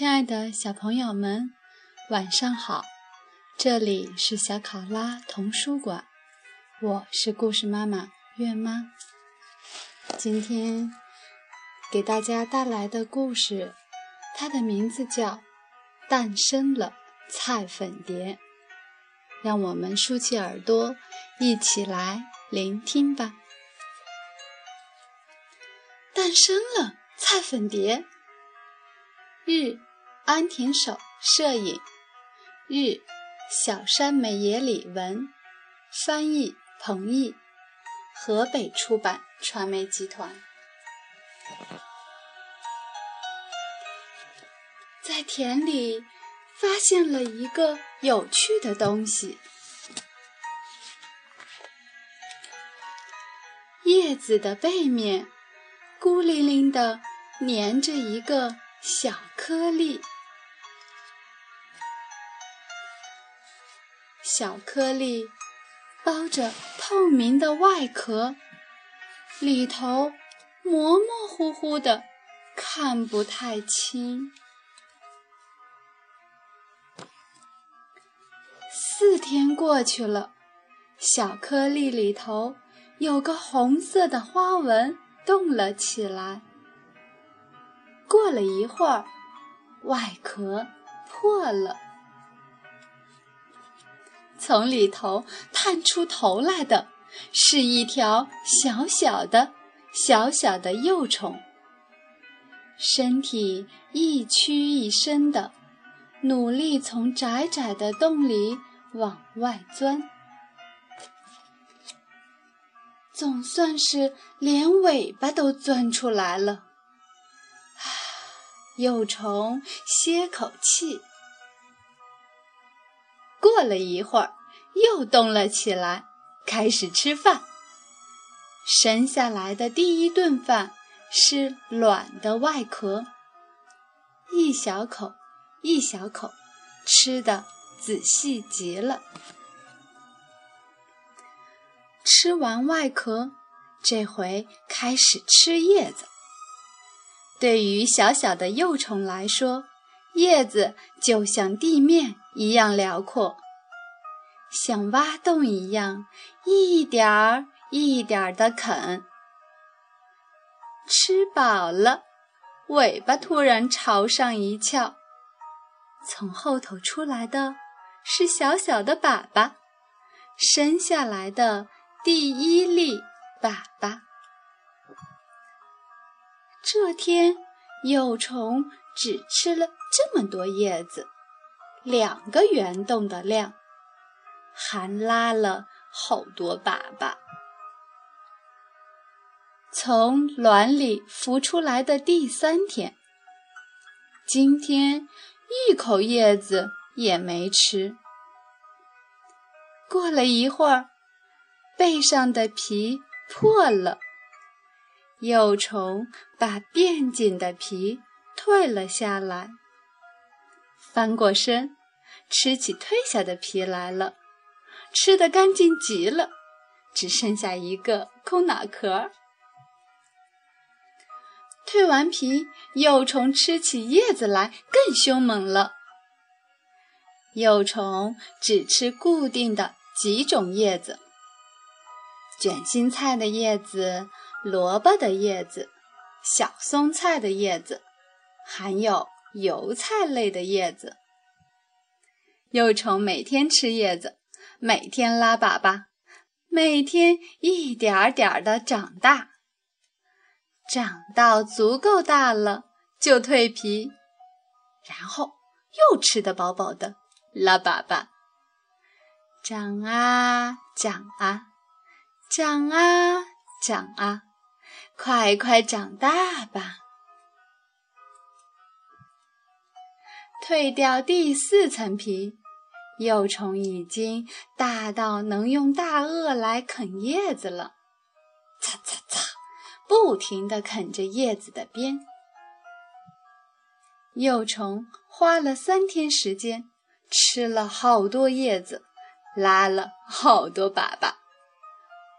亲爱的小朋友们，晚上好！这里是小考拉童书馆，我是故事妈妈月妈。今天给大家带来的故事，它的名字叫《诞生了菜粉蝶》。让我们竖起耳朵，一起来聆听吧。诞生了菜粉蝶。日，安田守摄影。日，小山美野里文，翻译彭毅，河北出版传媒集团。在田里发现了一个有趣的东西，叶子的背面孤零零的粘着一个。小颗粒，小颗粒包着透明的外壳，里头模模糊糊的，看不太清。四天过去了，小颗粒里头有个红色的花纹动了起来。过了一会儿，外壳破了，从里头探出头来的是一条小小的、小小的幼虫，身体一屈一伸的，努力从窄窄的洞里往外钻，总算是连尾巴都钻出来了。幼虫歇口气，过了一会儿，又动了起来，开始吃饭。生下来的第一顿饭是卵的外壳，一小口一小口，吃的仔细极了。吃完外壳，这回开始吃叶子。对于小小的幼虫来说，叶子就像地面一样辽阔，像挖洞一样，一点儿一点儿地啃。吃饱了，尾巴突然朝上一翘，从后头出来的是小小的粑粑，生下来的第一粒粑粑。这天，幼虫只吃了这么多叶子，两个圆洞的量，还拉了好多粑粑。从卵里孵出来的第三天，今天一口叶子也没吃。过了一会儿，背上的皮破了。幼虫把变紧的皮退了下来，翻过身，吃起褪下的皮来了，吃得干净极了，只剩下一个空脑壳。蜕完皮，幼虫吃起叶子来更凶猛了。幼虫只吃固定的几种叶子，卷心菜的叶子。萝卜的叶子，小松菜的叶子，还有油菜类的叶子。幼虫每天吃叶子，每天拉粑粑，每天一点儿点儿的长大。长到足够大了，就蜕皮，然后又吃得饱饱的，拉粑粑。长啊长啊，长啊长啊。快快长大吧！蜕掉第四层皮，幼虫已经大到能用大颚来啃叶子了，擦擦擦，不停地啃着叶子的边。幼虫花了三天时间，吃了好多叶子，拉了好多粑粑，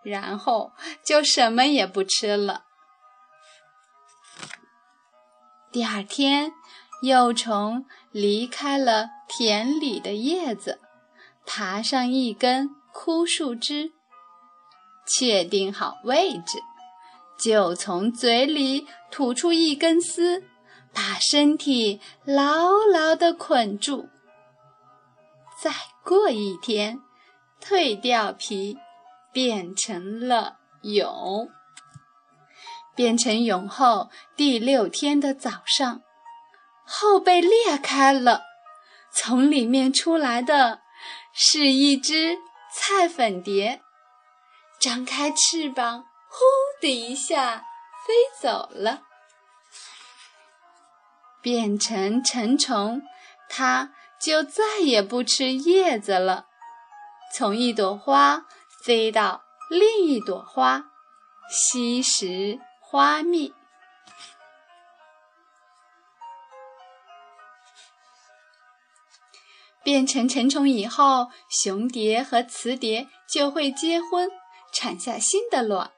然后就什么也不吃了。第二天，幼虫离开了田里的叶子，爬上一根枯树枝，确定好位置，就从嘴里吐出一根丝，把身体牢牢地捆住。再过一天，蜕掉皮，变成了蛹。变成蛹后，第六天的早上。后背裂开了，从里面出来的是一只菜粉蝶，张开翅膀，呼的一下飞走了，变成成虫，它就再也不吃叶子了，从一朵花飞到另一朵花，吸食花蜜。变成成虫以后，雄蝶和雌蝶就会结婚，产下新的卵，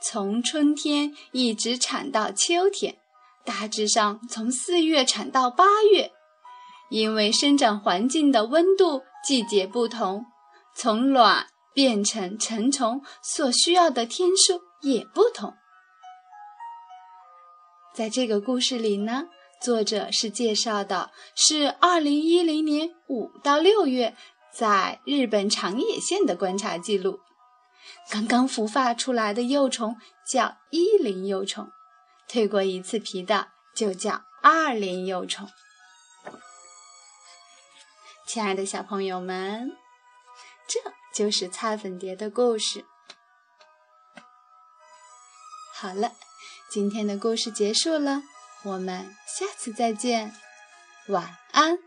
从春天一直产到秋天，大致上从四月产到八月。因为生长环境的温度、季节不同，从卵变成成虫所需要的天数也不同。在这个故事里呢。作者是介绍的，是二零一零年五到六月在日本长野县的观察记录。刚刚孵化出来的幼虫叫一龄幼虫，蜕过一次皮的就叫二龄幼虫。亲爱的小朋友们，这就是菜粉蝶的故事。好了，今天的故事结束了。我们下次再见，晚安。